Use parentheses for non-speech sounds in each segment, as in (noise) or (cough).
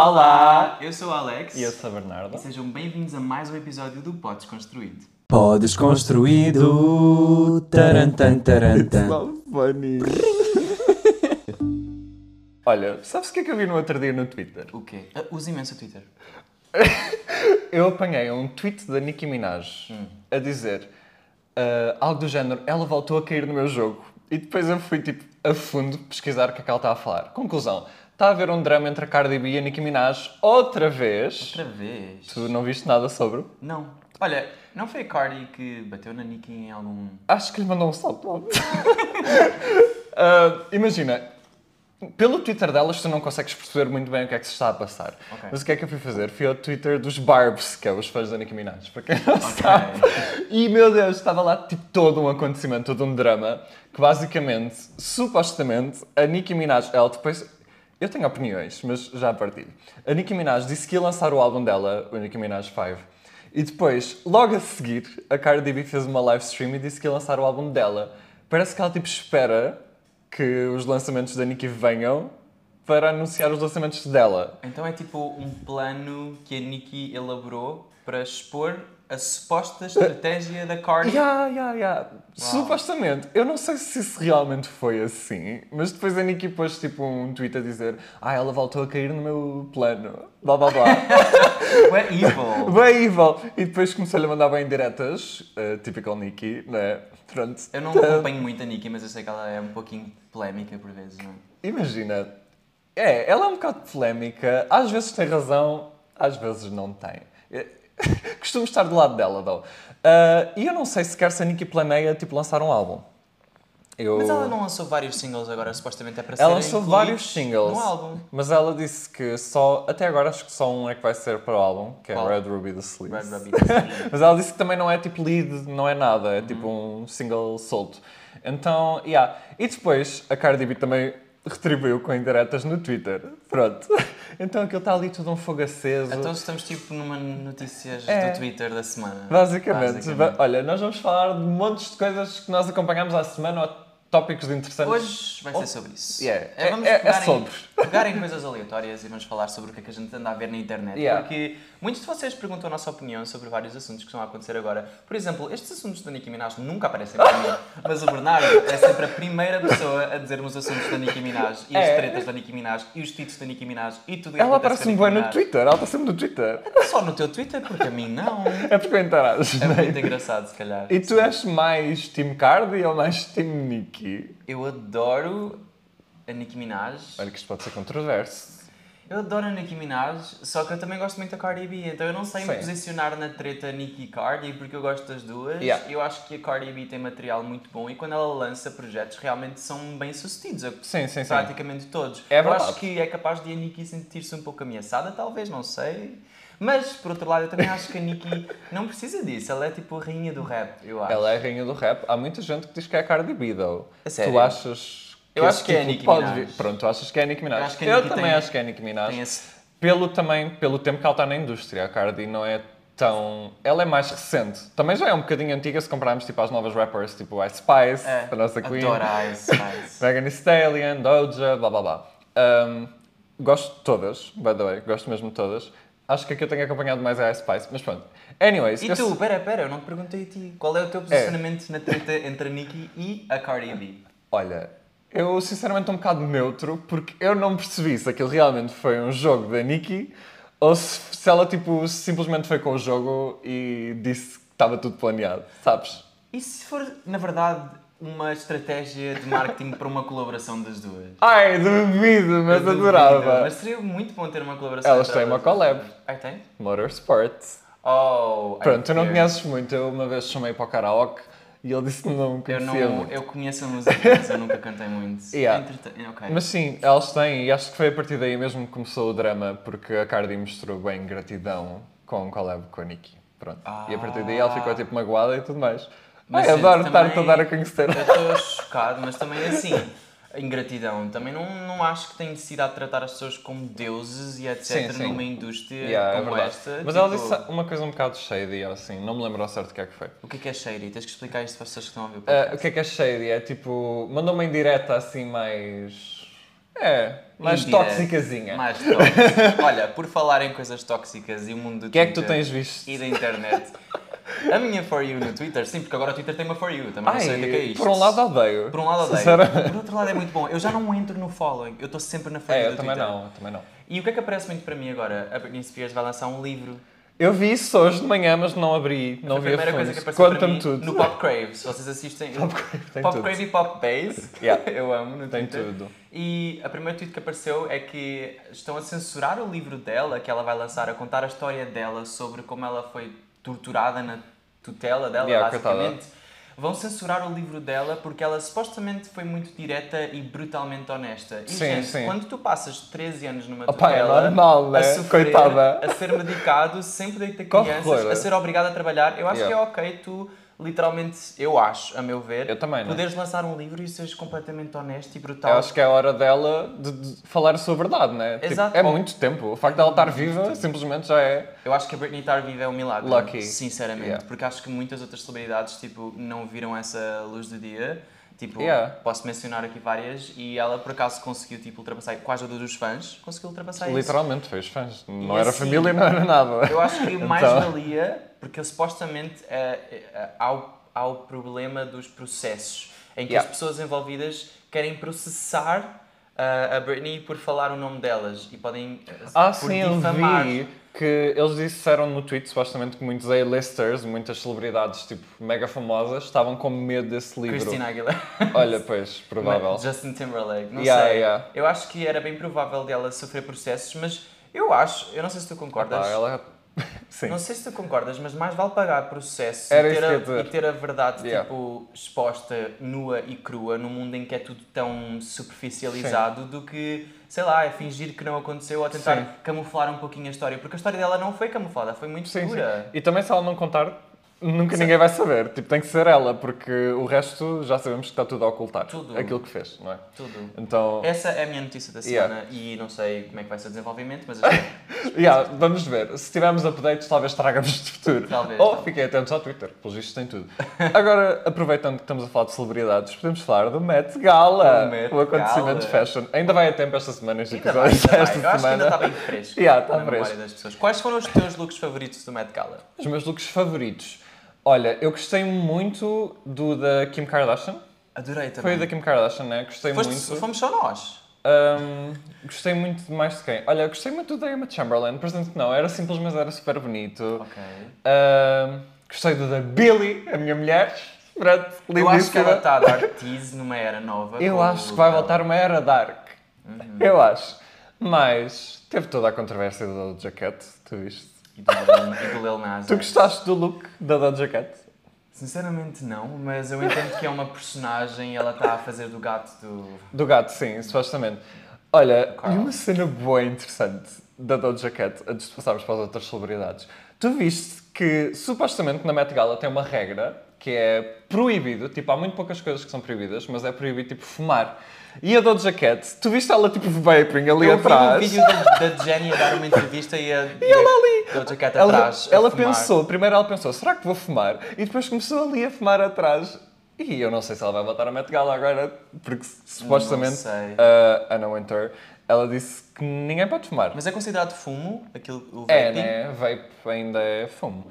Olá, eu sou o Alex E eu sou a Bernardo. e sejam bem-vindos a mais um episódio do Podes Construído. Podes construído. Tarantan, tarantan. funny. (laughs) Olha, sabes o que é que eu vi no outro dia no Twitter? O quê? Ah, usa imenso o Twitter. (laughs) Eu apanhei um tweet da Nicki Minaj a dizer ah, algo do género, ela voltou a cair no meu jogo. E depois eu fui, tipo, a fundo pesquisar o que é que ela está a falar. Conclusão, está a haver um drama entre a Cardi B e a Nicki Minaj outra vez. Outra vez. Tu não viste nada sobre? Não. Olha, não foi a Cardi que bateu na Nicki em algum... Acho que lhe mandou um salto. (laughs) Ah, imagina, pelo Twitter delas tu não consegues perceber muito bem o que é que se está a passar. Ok. Mas o que é que eu fui fazer? Fui ao Twitter dos Barbs, que é os fãs da Nicki Minaj, para quem não sabe. E, meu Deus, estava lá tipo todo um acontecimento, todo um drama, que basicamente, supostamente, a Nicki Minaj, ela depois... Eu tenho opiniões, mas já partilho. A Nicki Minaj disse que ia lançar o álbum dela, o Nicki Minaj 5, e depois, logo a seguir, a Cardi B fez uma live stream e disse que ia lançar o álbum dela. Parece que ela tipo espera que os lançamentos da Nicki venham para anunciar os lançamentos dela. Então é tipo um plano que a Nicki elaborou para expor a suposta estratégia da Cardi. Ya, ya, ya. Supostamente. Eu não sei se isso realmente foi assim, mas depois a Nicki pôs tipo um tweet a dizer Ah, ela voltou a cair no meu plano. Blá, blá, blá. (laughs) Ué, evil. bem evil. E depois começou-lhe a mandar bem diretas, uh, typical Nicki, né? Pronto. Eu não Uh, acompanho muito a Nicki, mas eu sei que ela é um pouquinho polémica por vezes, não é? Imagina, é, ela é um bocado polémica, às vezes tem razão, às vezes não tem. (laughs) Costumo estar do lado dela, though. Ah, e eu não sei sequer se a Nicki planeia tipo, lançar um álbum. Eu... Mas ela não lançou vários singles agora, supostamente é para Ela serem lançou vários singles. No álbum. Mas ela disse que só. Até agora acho que só um é que vai ser para o álbum, que Qual? é Red Ruby the Sleeves. Red Rabbit. (laughs) Mas ela disse que também não é tipo lead, não é nada, Uhum. é tipo um single solto. Então, yeah. E depois a Cardi B também retribuiu com indiretas no Twitter. Pronto. Então aquilo está ali tudo um fogo aceso. Então estamos tipo numa notícias É. do Twitter da semana. Basicamente. Basicamente. Olha, nós vamos falar de montes de coisas que nós acompanhamos à semana ou tópicos interessantes. Hoje vai ser sobre isso. Yeah. É, vamos É- é pegar, em, sobre. pegar em coisas aleatórias e vamos falar sobre o que é que a gente anda a ver na internet. Yeah. Porque muitos de vocês perguntam a nossa opinião sobre vários assuntos que estão a acontecer agora. Por exemplo, estes assuntos da Nicki Minaj nunca aparecem para mim, (laughs) mas o Bernardo é sempre a primeira pessoa a dizer-me os assuntos da Nicki Minaj e as É. tretas da Nicki Minaj e os títulos da Nicki Minaj e tudo o que Ela aparece-me bem no. Twitter, ela está sempre no Twitter. Só no teu Twitter, porque a mim não. É porque eu interajo. É né? muito engraçado, se calhar. E tu és mais Team Cardi ou mais Team Nicki? Eu adoro a Nicki Minaj. Olha que isto pode ser controverso. Eu adoro a Nicki Minaj, só que eu também gosto muito da Cardi B, então eu não sei me Sim. posicionar na treta Nicki e Cardi, porque eu gosto das duas. Yeah. Eu acho que a Cardi B tem material muito bom e quando ela lança projetos realmente são bem sucedidos. Sim, sim, sim. Praticamente todos. É eu acho que é capaz de a Nicki sentir-se um pouco ameaçada, talvez, não sei. Mas, por outro lado, eu também acho que a Nicki não precisa disso. Ela é tipo a rainha do rap, eu acho. Ela é a rainha do rap. Há muita gente que diz que é a Cardi B, though. A sério? Tu achas... Eu acho que é a título Nicki pode Minaj. vir- Pronto, tu achas que é a Nicki Minaj. Eu acho que a Nicki também tem- acho que é a Nicki Minaj. Esse... Pelo, também, pelo tempo que ela está na indústria. A Cardi não é tão... Ela é mais recente. Também já é um bocadinho antiga se compararmos tipo, às novas rappers, tipo Ice Spice, É, a nossa queen. adoro Ice Spice. (laughs) Megan Thee Stallion, Doja, blá blá blá. Um, gosto de todas, by the way, gosto mesmo de todas. Acho que aqui eu tenho acompanhado mais a Ice Spice, mas pronto. Anyways, E tu, pera, pera, eu não te perguntei a ti. Qual é o teu posicionamento na treta entre a Nicki e a Cardi B? olha, eu sinceramente estou um bocado neutro porque eu não percebi se aquilo realmente foi um jogo da Nicki ou se, se ela tipo simplesmente foi com o jogo e disse que estava tudo planeado, sabes? E se for, na verdade, uma estratégia de marketing para uma colaboração das duas? Ai, duvido, mas Eu duvido, adorava. Mas seria muito bom ter uma colaboração. Elas têm uma collab. Ai, tem? Motorsport. Oh, Pronto, tu não eu- conheces muito. Eu uma vez chamei para o karaoke e ele disse que não Eu, conhecia não, muito. eu conheço a música, mas eu nunca cantei muito. (laughs) Yeah. Entretan- ok. Mas sim, elas têm, e acho que foi a partir daí mesmo que começou o drama, porque a Cardi mostrou bem gratidão com o collab com a Nicki. Pronto. E a partir daí ela ficou tipo magoada e tudo mais. Mas Ai, eu adoro estar-te a dar a conhecer. Eu estou chocado, mas também assim, ingratidão. Também não, não acho que tem necessidade de tratar as pessoas como deuses e etc. Sim, sim. numa indústria Yeah, é como verdade. esta. Mas ela tipo, disse uma coisa um bocado shady, assim, não me lembro ao certo o que é que foi. O que é que é shady? Tens que explicar isto para as pessoas que estão a ouvir o Ah, podcast. o que é que é shady? É tipo, mandou uma indireta assim mais. É, mais tóxicazinha. Mais tóxica. (laughs) Olha, por falar em coisas tóxicas e o mundo do O que é que tu tens visto? E da internet. (laughs) (laughs) A minha For You no Twitter, sim, porque agora o Twitter tem uma For You, também não sei o que é é isto. por um lado odeio. Por um lado odeio. Por outro lado é muito bom. Eu já não entro no following, eu estou sempre na For É, You eu do também Twitter. não, eu também não. E o que é que aparece muito para mim agora? A Britney Spears vai lançar um livro. Eu vi isso hoje de manhã, mas não abri, não a vi a primeira coisa que apareceu para Conta-me mim tudo. no Pop Crave, se vocês assistem. Pop Crave tem Pop tudo. Crave e Pop Bass. (laughs) Yeah. (laughs) Eu amo no Tem Twitter. tudo. E a primeira tweet que apareceu é que estão a censurar o livro dela, que ela vai lançar, a contar a história dela sobre como ela foi torturada na tutela dela, Yeah, basicamente. Vão censurar o livro dela porque ela supostamente foi muito direta e brutalmente honesta. E, Sim, gente, sim. quando tu passas 13 anos numa Opa, é tutela, normal, né? a sofrer, Coitada. a ser medicado, sem poder ter (laughs) crianças, a ser obrigado a trabalhar, eu acho Yeah. que é ok tu, literalmente, eu acho, a meu ver, Eu também, né? poderes lançar um livro e seres completamente honesto e brutal. Eu acho que é a hora dela de, de falar a sua verdade, né? Tipo, Exato. é muito tempo. O facto dela estar viva simplesmente já é. Eu acho que a Britney estar viva é um milagre. Lucky. Sinceramente. Yeah. Porque acho que muitas outras celebridades tipo, não viram essa luz do dia. Tipo, Yeah. posso mencionar aqui várias e ela por acaso conseguiu tipo, ultrapassar, com a ajuda dos fãs, conseguiu ultrapassar isso. Literalmente, fez fãs. Não E era assim, família, não era nada. Eu acho que mais Então. valia, porque supostamente eh, eh, há, o, há o problema dos processos, em que Yeah. as pessoas envolvidas querem processar ah, a Britney por falar o nome delas e podem eh, Ah, por sim, eu difamar. vi que eles disseram no tweet, supostamente, que muitos A-listers, muitas celebridades, tipo, mega famosas, estavam com medo desse livro. Christina Aguilera. Olha, pois, provável. (laughs) Justin Timberlake, não Yeah, sei. yeah. Eu acho que era bem provável dela sofrer processos, mas eu acho, eu não sei se tu concordas. Pá, ela... (laughs) Sim. Não sei se tu concordas, mas mais vale pagar processo Era e, ter a, e ter a verdade Yeah. tipo, exposta, nua e crua, num mundo em que é tudo tão superficializado, do que, sei lá, é fingir que não aconteceu ou tentar Sim. camuflar um pouquinho a história. Porque a história dela não foi camuflada, foi muito Sim, sim. segura. E também se ela não contar, nunca ninguém vai saber. Tipo, tem que ser ela, porque o resto já sabemos que está tudo a ocultar. Tudo. Aquilo que fez, não é? Tudo. Então, Essa é a minha notícia da Yeah. semana e não sei como é que vai ser o desenvolvimento, mas (laughs) yeah, vamos ver. Se tivermos updates, talvez tragamos de futuro. Talvez, Ou talvez. fiquem atentos ao Twitter, pelos vistos tem tudo. Agora, aproveitando que estamos a falar de celebridades, podemos falar do Met Gala. O Met o acontecimento Gala. de fashion. Ainda vai a tempo esta semana, este Ainda vai, ainda esta vai. Eu acho que ainda semana. está bem fresco (laughs) Yeah, está fresco. das pessoas. Quais foram os teus looks favoritos do Met Gala? Os meus looks favoritos. Olha, eu gostei muito do da Kim Kardashian. Adorei também. Foi o da Kim Kardashian, né? Gostei Foste- muito. Fomos só nós. Ahm, gostei muito de mais de quem? Olha, eu gostei muito do da Emma Chamberlain, que não, era simples, mas era super bonito. Ok. Ahm, gostei do da Billy, a minha mulher. Pronto, Eu acho que ela lindíssima. está a dar tease numa era nova. (laughs) Eu acho que vai dela. voltar uma era dark. Uhum. Eu acho. Mas teve toda a controvérsia da Doja Cat, tu viste? E do, e do Lil Nas Tu X. gostaste do look da Doja Cat? Sinceramente não, mas eu entendo que é uma personagem e ela está a fazer do gato do... Do gato, sim, supostamente. Olha, e uma cena boa e interessante da Doja Cat, antes de passarmos para as outras celebridades. Tu viste que, supostamente, na Met Gala tem uma regra que é proibido, tipo, há muito poucas coisas que são proibidas, mas é proibido, tipo, fumar. E a Doja Cat, tu viste ela, tipo, vaping ali eu atrás? vi um vídeo da, da Jenny a dar uma entrevista e a... (laughs) E ela ali. Doja Cat Ela, atrás ela fumar. pensou, primeiro ela pensou, será que vou fumar? E depois começou ali a fumar atrás. E eu não sei se ela vai voltar a Met Gala agora, porque supostamente sei. a Anna Winter, ela disse que ninguém pode fumar. Mas é considerado fumo, aquilo, o vaping? é, né? Vape ainda é fumo.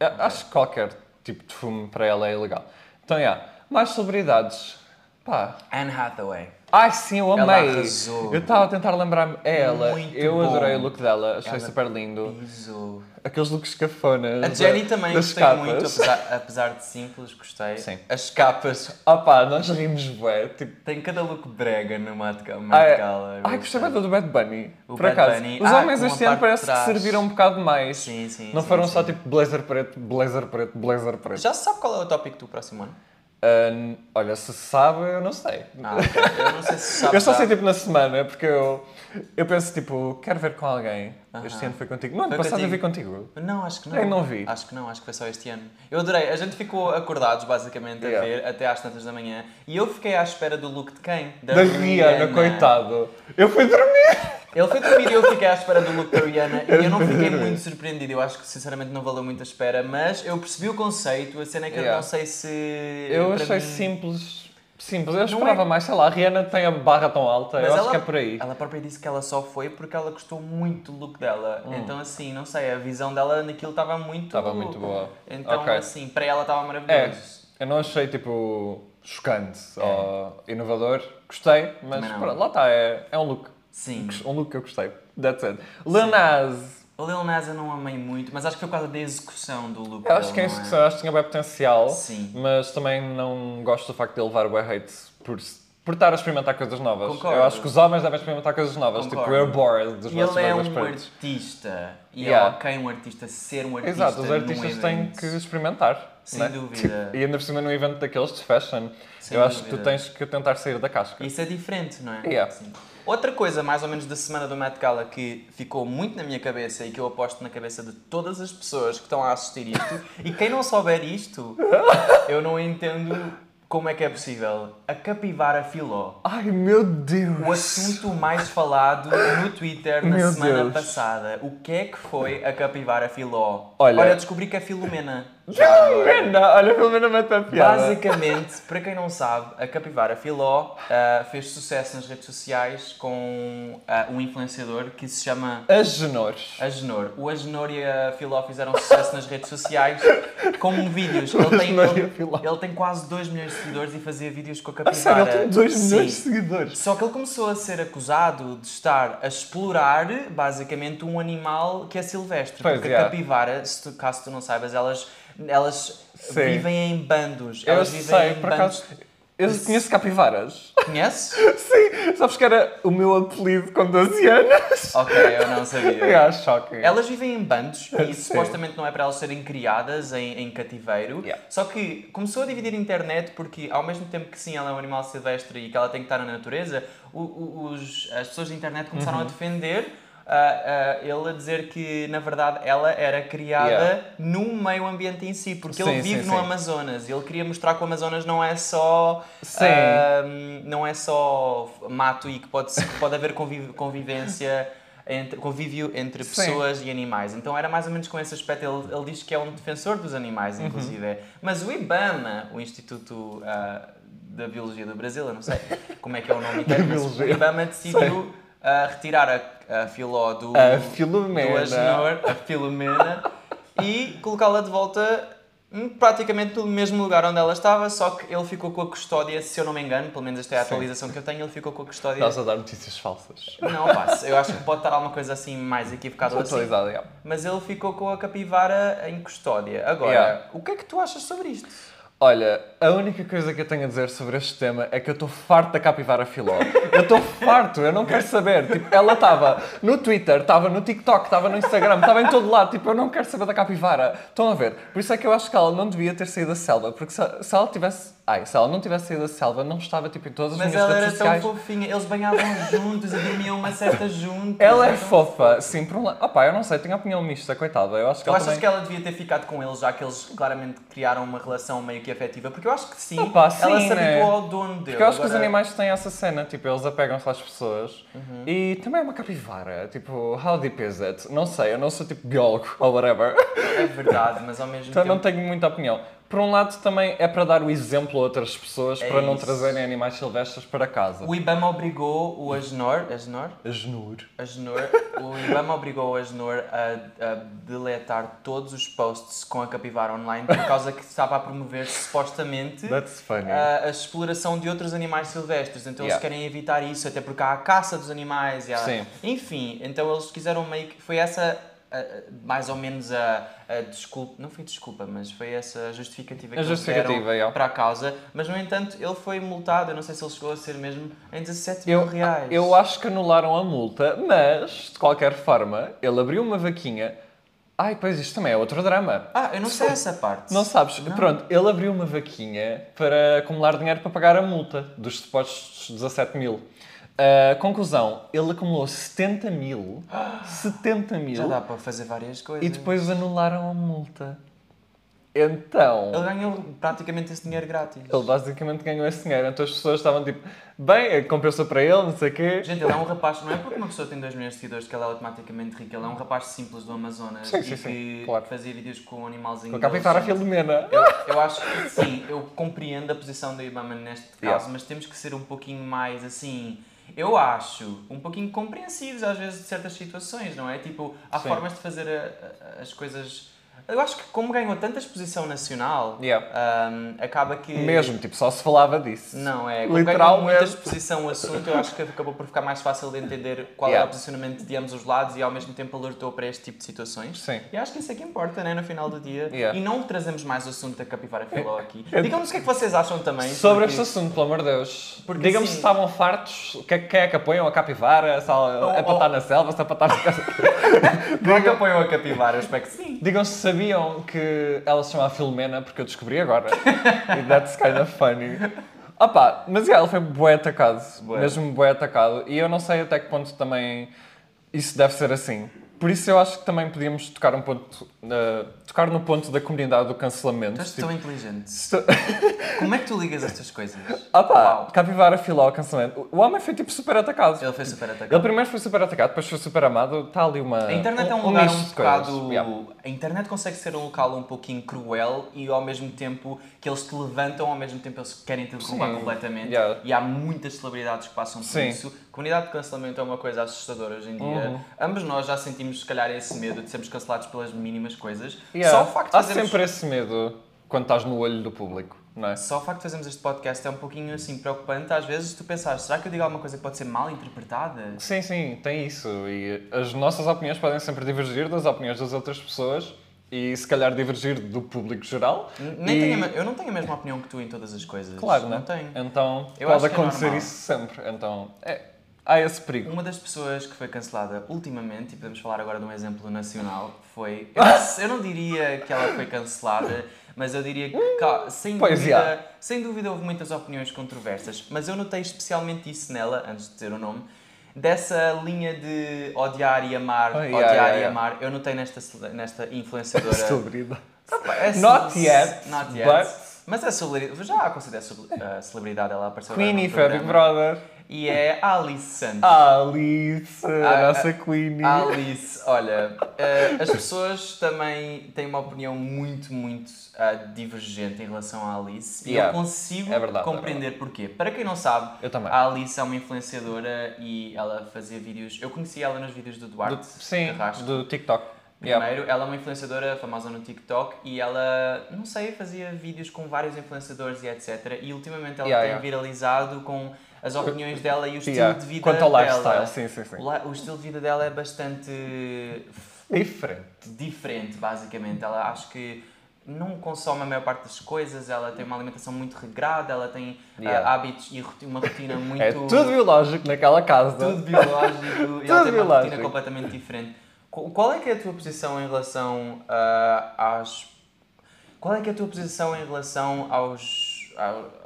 Eu Acho que qualquer tipo de fumo para ela é ilegal. Então, yeah. mais celebridades. Pá. Anne Hathaway. Ai, sim, eu Ela amei. arrasou. Eu estava a tentar lembrar-me. É ela. Muito eu bom. adorei o look dela, achei Ela super lindo. Pisou. Aqueles looks cafonas. A Jenny da- também das gostei capas. muito, apesar, apesar de simples, gostei. Sim. As capas, Ah pá, nós rimos bué. Tipo, tem cada look brega no Met ai, Gala, ai, gostei bem do Bad Bunny. O por Bad acaso. Bunny. Os Ah, homens com a este ano parece que trás. serviram um bocado mais. Sim, sim, Não sim, foram sim. só tipo blazer preto, blazer preto, blazer preto. Já se sabe qual é o tópico do próximo ano? Ah, olha, se sabe, eu não sei. Ah, ok. Eu não sei se sabe. eu só sei tipo na semana, porque eu, eu penso tipo, quero ver com alguém. Este Aham. ano foi contigo. No ano Foi passado eu vi contigo. Não, acho que não. Eu não vi. Acho que não, acho que foi só este ano. Eu adorei. A gente ficou acordados, basicamente, a Yeah. ver até às tantas da manhã. E eu fiquei à espera do look de quem? Da Rihanna, coitado. Eu fui dormir. Ele foi dormir e eu fiquei à espera do look da Rihanna e eu não (laughs) fiquei muito surpreendido. Eu acho que sinceramente não valeu muito a espera, mas eu percebi o conceito. A cena é que eu Yeah. não sei se. Eu para achei mim- simples. Sim, mas eu esperava mais, sei lá, a Rihanna tem a barra tão alta, eu acho que é por aí. Ela própria disse que ela só foi porque ela gostou muito do look dela. Hum. Então, assim, não sei, a visão dela naquilo estava muito. Estava muito boa. Então, Ok. assim, para ela estava É, maravilhoso. eu não achei tipo chocante ou inovador, gostei, mas pronto, lá está, é, é um look. Sim. Um look que eu gostei. That's it. Lil Nas. O Lil Nas eu não amei muito, mas acho que foi por causa da execução do look. Eu acho que a é? execução acho que tinha bem potencial, Sim. mas também não gosto do facto de ele levar o hate por, por estar a experimentar coisas novas. Concordo. Eu acho que os homens devem experimentar coisas novas, tipo, Concordo. we're bored dos E nossos ele é um pretos. artista. E Yeah. é ok um artista ser um artista. Exato, os artistas têm que experimentar. Sem né? dúvida. (laughs) E ainda por cima num evento daqueles de fashion, Sem eu acho que tu dúvida. tens que tentar sair da casca. Isso é diferente, não é? Yeah. Sim. Outra coisa, mais ou menos da semana do Met Gala, que ficou muito na minha cabeça e que eu aposto na cabeça de todas as pessoas que estão a assistir isto, e quem não souber isto, (laughs) eu não entendo como é que é possível. A capivara filó. Ai meu Deus! O assunto mais falado no Twitter na Meu semana Deus. passada. O que é que foi a capivara filó? Olha- Olha descobri que é Filomena. Não, olha, pelo menos mete a piada. Basicamente, para quem não sabe, a Capivara Filó ah, fez sucesso nas redes sociais com ah, um influenciador que se chama As genores. Agenor. O Agenor e a Filó fizeram sucesso nas redes sociais com vídeos. Ele tem, Agenor ele, ele tem quase 2 milhões de seguidores e fazia vídeos com a Capivara. sério, ele tem 2 Sim. milhões de seguidores. Só que ele começou a ser acusado de estar a explorar, basicamente, um animal que é silvestre. Pois, porque yeah. a capivara, se tu, caso tu não saibas, elas, elas Sim. vivem em bandos. Eu Elas vivem sei, em por bandos. acaso. Eu conheço capivaras. Conheces? (laughs) Sim, sabes que era o meu apelido com 12 anos? ok, eu não sabia. (laughs) Yeah, shocking. Elas vivem em bandos e (laughs) Sim. supostamente não é para elas serem criadas em, em cativeiro. Yeah. Só que começou a dividir a internet porque, ao mesmo tempo que sim, ela é um animal silvestre e que ela tem que estar na natureza, os, as pessoas da internet começaram Uhum. a defender. Ah, ele a dizer que na verdade ela era criada Yeah. no meio ambiente em si, porque Sim, ele vive sim, no sim. Amazonas e ele queria mostrar que o Amazonas não é só Sim. ah, não é só mato e que pode, que pode haver conviv- convivência entre, convívio entre Sim. pessoas e animais. Então era mais ou menos com esse aspecto. Ele, ele diz que é um defensor dos animais, Uhum. inclusive. Mas o IBAMA, o Instituto ah, da Biologia do Brasil, eu não sei como é que é o nome inteiro, mas o. IBAMA decidiu ah, retirar a, a filó do, A do Filomena. Agenor, a Filomena, e colocá-la de volta praticamente no mesmo lugar onde ela estava, só que ele ficou com a custódia, se eu não me engano, pelo menos esta é a Sim. atualização que eu tenho, ele ficou com a custódia. Estás a dar notícias falsas. Não, pá, eu acho que pode estar alguma coisa assim mais equivocada assim. Atualizada, yeah. Mas ele ficou com a capivara em custódia. Agora, Yeah. o que é que tu achas sobre isto? Olha, a única coisa que eu tenho a dizer sobre este tema é que eu estou farto da capivara filó. Eu estou farto, eu não quero saber. Tipo, ela estava no Twitter, estava no TikTok, estava no Instagram, estava em todo lado. Tipo, eu não quero saber da capivara. Estão a ver? Por isso é que eu acho que ela não devia ter saído da selva. Porque se, se ela tivesse. Ai, se ela não tivesse saído da selva, não estava tipo em todas as Mas minhas ela redes era sociais. tão fofinha, eles banhavam juntos e dormiam uma cesta juntos. Ela é Então, fofa, sim, por um lado. Opá, eu não sei, tenho opinião mista, coitada. Eu acho que Tu ela achas também... que ela devia ter ficado com ele já que eles claramente criaram uma relação meio que afetiva? Porque eu acho que sim, Opa, sim, ela se né? habituou ao dono dele. Porque eu acho que os Agora, animais têm essa cena, tipo, eles apegam-se às pessoas Uhum. e também é uma capivara, tipo, how deep is it? Não sei, eu não sou tipo biólogo (laughs) ou whatever, É verdade, mas ao mesmo então tempo... não tenho muita opinião. Por um lado também é para dar o exemplo a outras pessoas É para não isso. trazerem animais silvestres para casa. O IBAMA obrigou o Agenor, Agenor? Agenur. Agenor, o IBAMA obrigou o Agenor a, a deletar todos os posts com a capivara online por causa que estava a promover supostamente That's funny. a, a exploração de outros animais silvestres. Então eles Yeah. querem evitar isso, até porque há a caça dos animais. E há... Sim. Enfim, então eles quiseram meio que. Foi essa. Mais ou menos a, a desculpa, não foi desculpa, mas foi essa justificativa que A justificativa, yeah. para a causa. Mas no entanto, ele foi multado, eu não sei se ele chegou a ser mesmo, em 17 Eu, mil reais. eu acho que anularam a multa, mas, de qualquer forma, ele abriu uma vaquinha. Ai, pois isto também é outro drama. Ah, eu não sei essa parte. Não sabes? Pronto, ele abriu uma vaquinha para acumular dinheiro para pagar a multa dos supostos 17 mil. Uh, conclusão, ele acumulou 70 mil. (gasps) 70 mil. Já dá para fazer várias coisas. E depois anularam a multa. Então, Ele ganhou praticamente esse dinheiro grátis. ele basicamente ganhou esse dinheiro. Então as pessoas estavam tipo, bem, compensou para ele, não sei o quê. Gente, ele é um rapaz, não é porque uma pessoa tem 2 milhões de seguidores que ele é automaticamente rico, ele é um rapaz simples do Amazonas Sim, sim, que sim, claro. fazia vídeos com um animalzinho. Com a. Filomena. Eu, eu acho que sim, eu compreendo a posição da Ibama neste caso, Yeah. mas temos que ser um pouquinho mais assim. Eu acho um pouquinho compreensivos às vezes de certas situações, não é? Tipo, há Sim. formas de fazer a- a- as coisas. Eu acho que, como ganhou tanta exposição nacional, Yeah. hum, acaba que. Mesmo, tipo, só se falava disso. Não, é. Como ganhou muita exposição o assunto, eu acho que acabou por ficar mais fácil de entender qual era Yeah. o posicionamento de ambos os lados e ao mesmo tempo alertou para este tipo de situações. Sim. E acho que isso é que importa, né, no final do dia. Yeah. E não trazemos mais o assunto da Capivara Filó aqui. Digam-nos o que é que vocês acham também. Sobre porque- este assunto, pelo amor de Deus. Digam-me assim- se estavam fartos, quem quem é que apoiam a capivara, se ela- é para oh. estar na selva, se é para estar na casa. (laughs) Não é que apoiam a Capivara, eu espero que sim. Digam se sabiam que ela se chama Filomena, porque eu descobri agora. E that's kind of funny. Opa, mas yeah, ele foi bué atacado. Bué. Mesmo bué atacado. E eu não sei até que ponto também isso deve ser assim. Por isso eu acho que também podíamos tocar um ponto, uh, tocar no ponto da comunidade do cancelamento. Tu és Tipo, tão inteligente. se- (laughs) Como é que tu ligas estas coisas? Opa, Uau. capivara filó, cancelamento. O homem foi tipo super atacado. Ele foi super atacado. Ele primeiro foi super atacado, depois foi super amado. Está ali uma. A internet é um lugar um bocado. Yeah. A internet consegue ser um local um pouquinho cruel e ao mesmo tempo que eles te levantam, ao mesmo tempo eles querem te derrubar completamente. Yeah. E há muitas celebridades que passam por Sim. isso. Comunidade de cancelamento é uma coisa assustadora hoje em dia. Uhum. Ambos nós já sentimos, se calhar, esse medo de sermos cancelados pelas mínimas coisas. Yeah. Só o facto de Há fazermos... sempre esse medo quando estás no olho do público, não é? Só o facto de fazermos este podcast é um pouquinho assim preocupante. Às vezes tu pensas, será que eu digo alguma coisa que pode ser mal interpretada? Sim, sim, tem isso. E as nossas opiniões podem sempre divergir das opiniões das outras pessoas e se calhar divergir do público geral. Nem E- tenho eu não tenho a mesma opinião que tu em todas as coisas. Claro, não né? tenho. Então Eu pode é acontecer normal. isso sempre. Então é, há esse perigo. Uma das pessoas que foi cancelada ultimamente, e podemos falar agora de um exemplo nacional, foi. (laughs) Eu não, eu não diria que ela foi cancelada, mas eu diria que, sem Pois, dúvida, sem dúvida, houve muitas opiniões controversas. Mas eu notei especialmente isso nela, antes de dizer o nome, dessa linha de odiar e amar, Ah, yeah, odiar yeah, e yeah. amar. Eu notei nesta, nesta influenciadora. (laughs) Celebridade. É Not yet, Not yet. but- Mas é celebridade. Já a considero a celebridade, ela apareceu Queenie foi a Big. Brother. E é a Alice Santos. Alice, Ah, a nossa Queenie. Alice, olha, eh, as pessoas também têm uma opinião muito, muito ah, divergente em relação à Alice. E Yeah. eu consigo É verdade, é compreender porquê. Para quem não sabe, a Alice é uma influenciadora e ela fazia vídeos. Eu conheci ela nos vídeos do Duarte. Do- sim, do TikTok. Yeah. Primeiro, ela é uma influenciadora famosa no TikTok e ela, não sei, fazia vídeos com vários influenciadores e etc. E ultimamente ela Yeah, tem yeah. viralizado com as opiniões dela e o estilo Yeah. de vida Quanto ao dela. lifestyle, sim, sim, sim. O estilo de vida dela é bastante Diferente. diferente, basicamente. Ela acho que não consome a maior parte das coisas, ela tem uma alimentação muito regrada, ela tem ah, Yeah. hábitos e uma rotina (laughs) muito. É tudo biológico naquela casa. tudo biológico (laughs) e ela tem uma biológico. rotina completamente diferente. Qu- Qual é que é a tua posição em relação ah, às. Qual é que é a tua posição em relação aos. ao-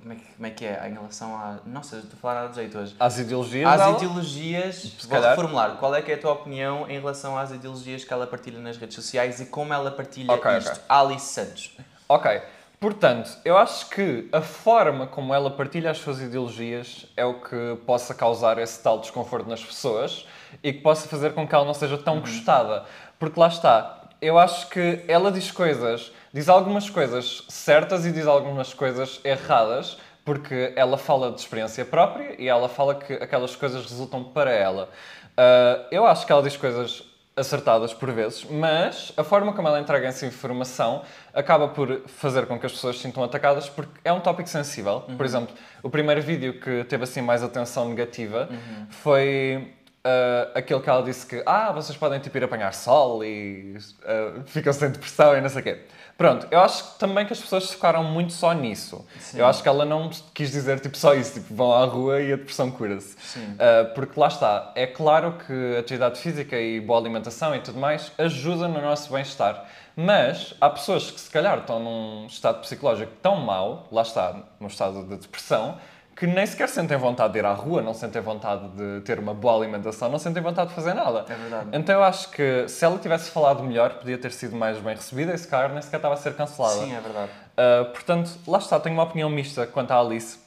como, é que, como é que é? Em relação a. Nossa, estou a falar de jeito hoje. Às ideologias Às ideologias, vou calhar. reformular. Qual é que é a tua opinião em relação às ideologias que ela partilha nas redes sociais e como ela partilha Ok, isto? ok. Alice Santos. Ok. Portanto, eu acho que a forma como ela partilha as suas ideologias é o que possa causar esse tal desconforto nas pessoas e que possa fazer com que ela não seja tão gostada. Porque lá está, eu acho que ela diz coisas, diz algumas coisas certas e diz algumas coisas erradas, porque ela fala de experiência própria e ela fala que aquelas coisas resultam para ela. Ah, eu acho que ela diz coisas acertadas por vezes, mas a forma como ela entrega essa informação acaba por fazer com que as pessoas se sintam atacadas porque é um tópico sensível. Por exemplo, o primeiro vídeo que teve assim mais atenção negativa foi ah, aquele que ela disse que ah, vocês podem tipo ir apanhar sol e ah, ficam sem depressão e não sei o quê. Pronto, eu acho também que as pessoas se focaram muito só nisso. Eu acho que ela não quis dizer tipo só isso, tipo vão à rua e a depressão cura-se. Sim. Uh, porque lá está, é claro que atividade física e boa alimentação e tudo mais ajuda no nosso bem-estar. Mas há pessoas que se calhar estão num estado psicológico tão mau, lá está, num estado de depressão, que nem sequer sentem vontade de ir à rua, não sentem vontade de ter uma boa alimentação, não sentem vontade de fazer nada. É verdade. Então eu acho que se ela tivesse falado melhor, podia ter sido mais bem recebida e se calhar nem sequer estava a ser cancelada. Sim, é verdade. Uh, portanto, lá está, tenho uma opinião mista quanto à Alice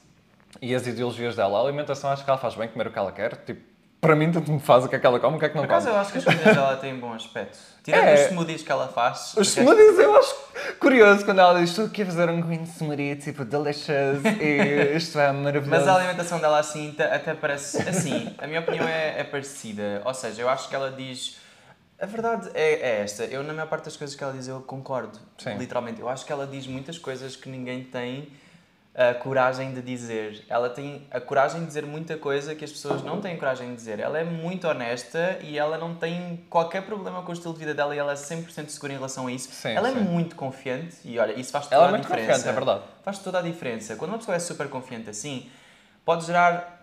e as ideologias dela. A alimentação acho que ela faz bem comer o que ela quer. Tipo, para mim, tanto me faz o que é que ela come, o que é que não Por acaso eu acho que as comidas dela têm bom aspecto. Tirando É. os smoothies que ela faz. Os resto- smoothies eu acho curioso quando ela diz aqui a fazer um green smoothie tipo delicious (laughs) e isto é maravilhoso. Mas a alimentação dela assim ta- até parece. Assim, a minha opinião é, é parecida. Ou seja, eu acho que ela diz. A verdade é, é esta. Eu, na maior parte das coisas que ela diz, eu concordo. Sim. Literalmente. Eu acho que ela diz muitas coisas que ninguém tem a coragem de dizer. Ela tem a coragem de dizer muita coisa que as pessoas não têm coragem de dizer. Ela é muito honesta e ela não tem qualquer problema com o estilo de vida dela e ela é 100% segura em relação a isso. Sim, ela sim. é muito confiante e olha, isso faz toda Ela é a muito diferença. confiante, é verdade. Faz toda a diferença. Quando uma pessoa é super confiante assim, pode gerar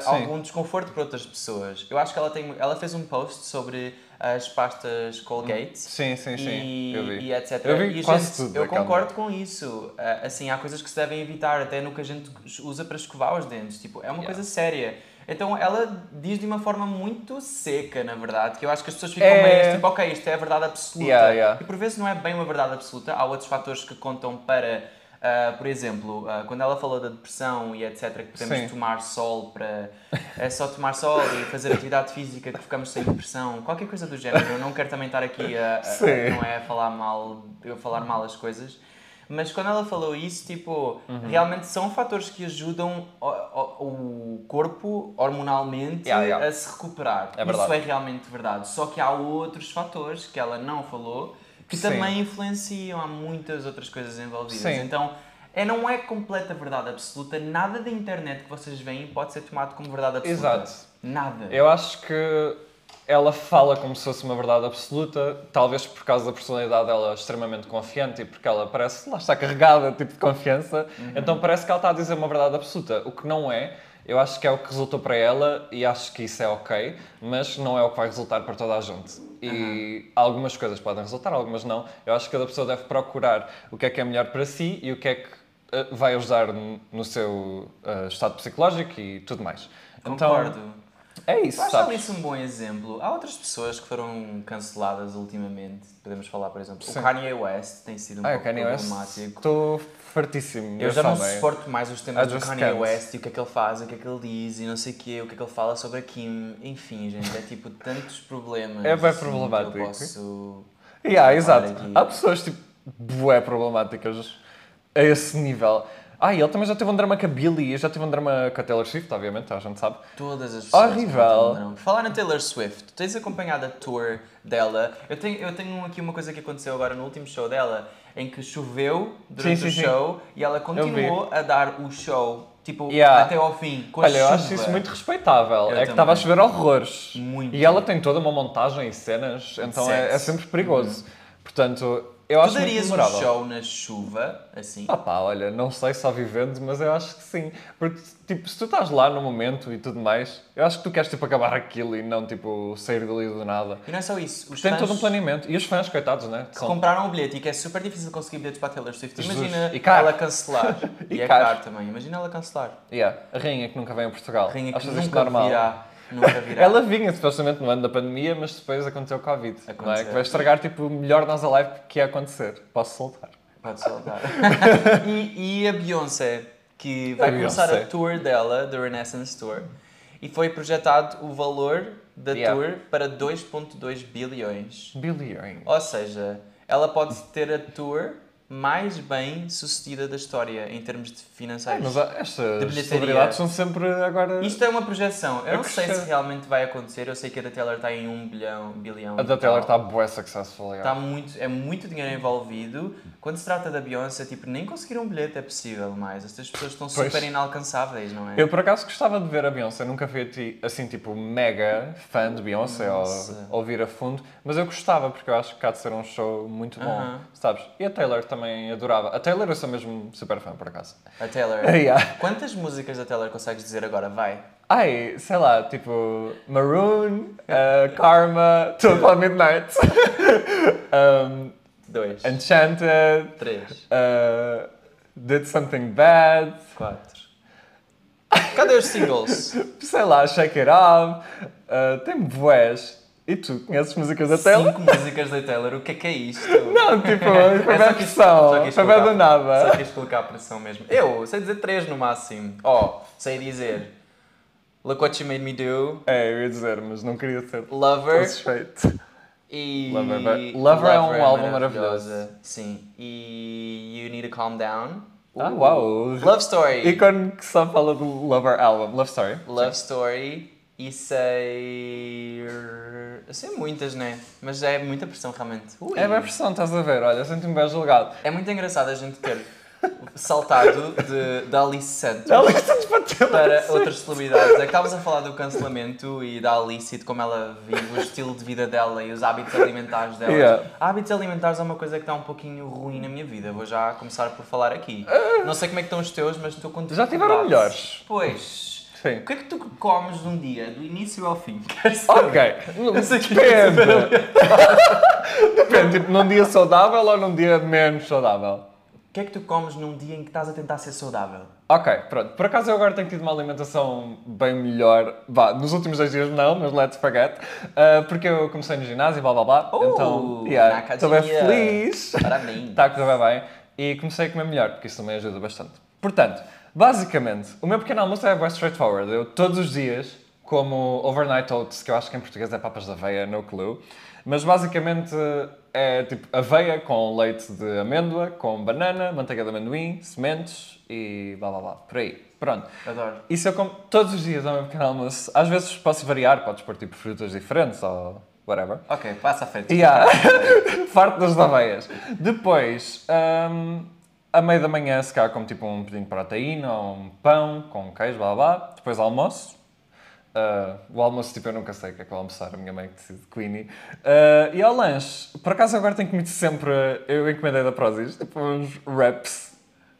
Sim. algum desconforto para outras pessoas. Eu acho que ela tem, ela fez um post sobre as pastas Colgate. Sim, sim, sim. E, eu vi. e etc. Eu vi e, quase gente, tudo Eu concordo com isso. Ah, assim, há coisas que se devem evitar, até no que a gente usa para escovar os dentes. Tipo, é uma Yeah. coisa séria. Então ela diz de uma forma muito seca, na verdade, que eu acho que as pessoas ficam É. meio tipo, ok, isto é a verdade absoluta. Yeah, yeah. E por vezes não é bem uma verdade absoluta, há outros fatores que contam para, ah, por exemplo, ah, quando ela falou da depressão e etc, que podemos Sim. tomar sol para. É só tomar sol e fazer atividade física que ficamos sem depressão, qualquer coisa do género. Eu não quero também estar aqui a, a- não é a falar mal, eu falar mal as coisas. Mas quando ela falou isso, tipo, Uhum. realmente são fatores que ajudam o, o- o corpo hormonalmente Yeah, yeah. a se recuperar. É Isso é realmente verdade. Só que há outros fatores que ela não falou que Sim. também influenciam. Há muitas outras coisas envolvidas. Sim. Então, é, não é completa verdade absoluta. Nada da internet que vocês veem pode ser tomado como verdade absoluta. Exato. Nada. Eu acho que ela fala como se fosse uma verdade absoluta, talvez por causa da personalidade dela extremamente confiante e porque ela parece, lá está carregada, tipo de confiança, então parece que ela está a dizer uma verdade absoluta, o que não é. Eu acho que é o que resultou para ela e acho que isso é ok, mas não é o que vai resultar para toda a gente. E algumas coisas podem resultar, algumas não. Eu acho que cada pessoa deve procurar o que é que é melhor para si e o que é que eh, vai ajudar no seu eh, estado psicológico e tudo mais. Concordo. Então, é isso, acho sabes? isso um bom exemplo. Há outras pessoas que foram canceladas ultimamente. Podemos falar, por exemplo, Sim. o Kanye West tem sido um Ah, pouco Kanye problemático. estou fartíssimo. Eu já não suporto mais os temas do just Kanye can't. West e o que é que ele faz, o que é que ele diz e não sei o quê, o que é que ele fala sobre a Kim. Enfim, gente, é tipo tantos problemas. É bem assim, que problemático. Eu posso. Yeah, exato. aqui. Há pessoas tipo bué problemáticas a esse nível. Ah, e ele também já teve um drama com a Billie, eu já tive um drama com a Taylor Swift, obviamente, a gente sabe. Todas as pessoas. Horrível. Falar na Taylor Swift, tu tens acompanhado a tour dela? Eu tenho, eu tenho aqui uma coisa que aconteceu agora no último show dela, em que choveu durante Sim, o sim, sim. show e ela continuou a dar o show, tipo, Yeah. até ao fim, com Olha, eu chuva. acho isso muito respeitável. Eu é que estava a também. chover horrores. Muito. E ela tem toda uma montagem e cenas, então é, é sempre perigoso. Portanto, eu Tu acho muito darias um show na chuva, assim? Ah pá, olha, não sei só vivendo, mas eu acho que sim. Porque, tipo, se tu estás lá no momento e tudo mais, eu acho que tu queres, tipo, acabar aquilo e não, tipo, sair dali do nada. E não é só isso. Os Tem fãs todo um planeamento. E os fãs, coitados, né? que compraram o bilhete e que é super difícil conseguir bilhetes para a Taylor Swift. Imagina E ela cancelar. (laughs) E e, é caro. caro também. Imagina ela cancelar. Yeah, a rainha que nunca vem a Portugal. Rainha que Achas isto nunca normal? virá. Nunca virá. Ela vinha supostamente no ano da pandemia, mas depois aconteceu o Covid. Não é? Aconteceu. Que vai estragar tipo, o melhor nós a live que ia acontecer. Posso soltar. Pode soltar. (laughs) e, e a Beyoncé, que vai A começar Beyoncé. a tour dela, do Renaissance Tour, e foi projetado o valor da Yeah. tour para 2,2 bilhões. Billion. Ou seja, ela pode ter a tour mais bem sucedida da história em termos de financeiros. Mas ah, estas celebridades são sempre agora. Isto é uma projeção. Eu não sei se realmente vai acontecer. Eu sei que a da Taylor está em 1 bilhão, bilhão. A da Taylor está bué successful. Está Yeah. muito, é muito dinheiro envolvido. Quando se trata da Beyoncé, tipo, nem conseguir um bilhete é possível mais. Estas pessoas estão Pois. super inalcançáveis, não é? Eu por acaso gostava de ver a Beyoncé, nunca fui assim tipo mega fã de Beyoncé ou ouvir a fundo, mas eu gostava porque eu acho que há de ser um show muito bom, Aham. sabes? E a Taylor também adorava. A Taylor eu sou mesmo super fã por acaso. A Taylor. (laughs) Yeah. Quantas músicas da Taylor consegues dizer agora? Vai. Ai, sei lá, tipo Maroon, uh, Karma, Upon Midnight, (laughs) um, Dois. Enchanted, Três. uh, Did Something Bad, Quatro. Cadê os singles? (laughs) Sei lá, Shake It Off, uh, tem bués. E tu, conheces músicas da Taylor? Cinco músicas da Taylor, o que é que é isto? Não, tipo, foi (laughs) É bem só quis- pressão, foi bem colocar- do nada. Só quis colocar a pressão mesmo. Eu sei dizer três no máximo. Ó, sei dizer Look What You Made Me Do, É, eu ia dizer, mas não queria ser Lover suspeito. e... Lover é- Lover é um álbum maravilhoso. Sim. E You Need to Calm Down. Ah, Uh, uau! Love Story. Ícone que só fala do Lover Album, Love Story. Love Story. E sei... Eu sei muitas, né? Mas é muita pressão realmente. Ui. É bem pressão, estás a ver? Olha, sinto-me bem julgado. É muito engraçado a gente ter saltado de, da Alice Santos Ela está-nos batendo. para outras celebridades. É estávamos a falar do cancelamento e da Alice e de como ela vive o estilo de vida dela e os hábitos alimentares dela. Yeah. Hábitos alimentares é uma coisa que está um pouquinho ruim na minha vida. Vou já começar por falar aqui. Não sei como é que estão os teus, mas estou com Já tiveram melhores. Pois. Sim. O que é que tu comes num dia, do início ao fim? (laughs) Ok, sei que depende. Depende, tipo, num dia saudável ou num dia menos saudável? O que é que tu comes num dia em que estás a tentar ser saudável? Ok, pronto. Por acaso eu agora tenho tido uma alimentação bem melhor. Vá, nos últimos dois dias não, mas let's forget. Ah, porque eu comecei no ginásio, blá blá blá. Oh, então, yeah, estou bem feliz. Parabéns. Está (laughs) a correr bem. E comecei a comer melhor, porque isso também ajuda bastante. Portanto, basicamente, o meu pequeno almoço é bem straightforward. Eu todos os dias como overnight oats, que eu acho que em português é papas de aveia, no clue. Mas basicamente é tipo aveia com leite de amêndoa, com banana, manteiga de amendoim, sementes e blá blá blá. Por aí. Pronto. Adoro. Isso eu como todos os dias ao meu pequeno almoço. Às vezes posso variar, podes pôr tipo frutas diferentes ou whatever. Ok, passa a frente. Yeah. (laughs) Farto das aveias. Depois, hum, a meio da manhã, se calhar como tipo um pedinho de proteína ou um pão com queijo, blá blá. Depois almoço. Uh, o almoço, tipo, eu nunca sei o que é que vou almoçar, a minha mãe que decide, Queenie. Uh, e ao lanche, por acaso agora tenho comido sempre, eu encomendei da Prozis, tipo uns wraps.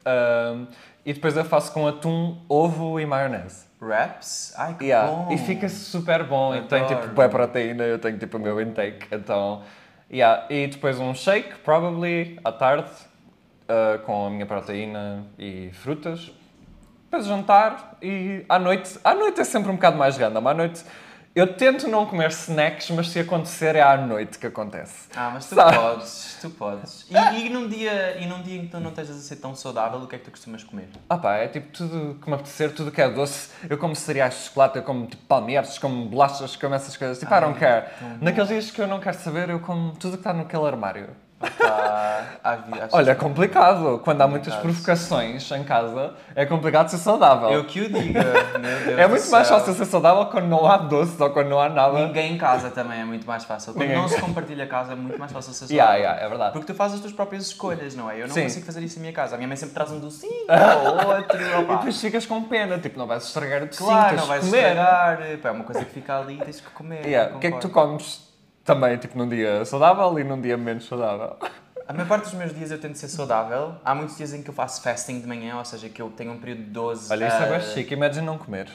Um, e depois eu faço com atum, ovo e maionese. Wraps? Ai, que Yeah, bom. E fica super bom. E tem Adoro. tipo boa proteína, eu tenho tipo o meu intake. Então, yeah. E depois um shake, probably, à tarde, uh, com a minha proteína e frutas. Depois jantar e à noite. À noite é sempre um bocado mais random. À noite eu tento não comer snacks, mas se acontecer é à noite que acontece. Ah, mas tu Sabe? podes, tu podes. E, e, num dia, e num dia em que tu não estejas a ser tão saudável, o que é que tu costumas comer? Ah pá, é tipo tudo que me apetecer, tudo que é doce. Eu como cereais de chocolate, eu como tipo palmeiras, como bolachas, como essas coisas. Tipo, I don't care. Naqueles dias que eu não quero saber, eu como tudo que está naquele armário. Vi- às- Olha, é complicado. Quando há muitas provocações em casa, é complicado ser saudável. Eu que o diga, meu (laughs) Deus é muito mais fácil ser saudável quando não há doce ou quando não há nada. Ninguém em casa também é muito mais fácil. Quando Ninguém. não se compartilha a casa é muito mais fácil ser (laughs) Yeah, saudável. yeah, é verdade. Porque tu fazes as tuas próprias escolhas, não é? Eu não Sim. consigo fazer isso em minha casa. A minha mãe sempre traz um docinho (laughs) ou outro. E opá. depois ficas com pena, tipo, não vais estragar o docinho, Claro, não vais comer. estragar. Pá, é uma coisa que fica ali e tens que comer. Yeah, O que é que tu comes também, tipo, num dia saudável e num dia menos saudável? A maior parte dos meus dias eu tento ser saudável. Há muitos dias em que eu faço fasting de manhã, ou seja, que eu tenho um período de 12, Olha, isso é a, bem chique, imagina não comer.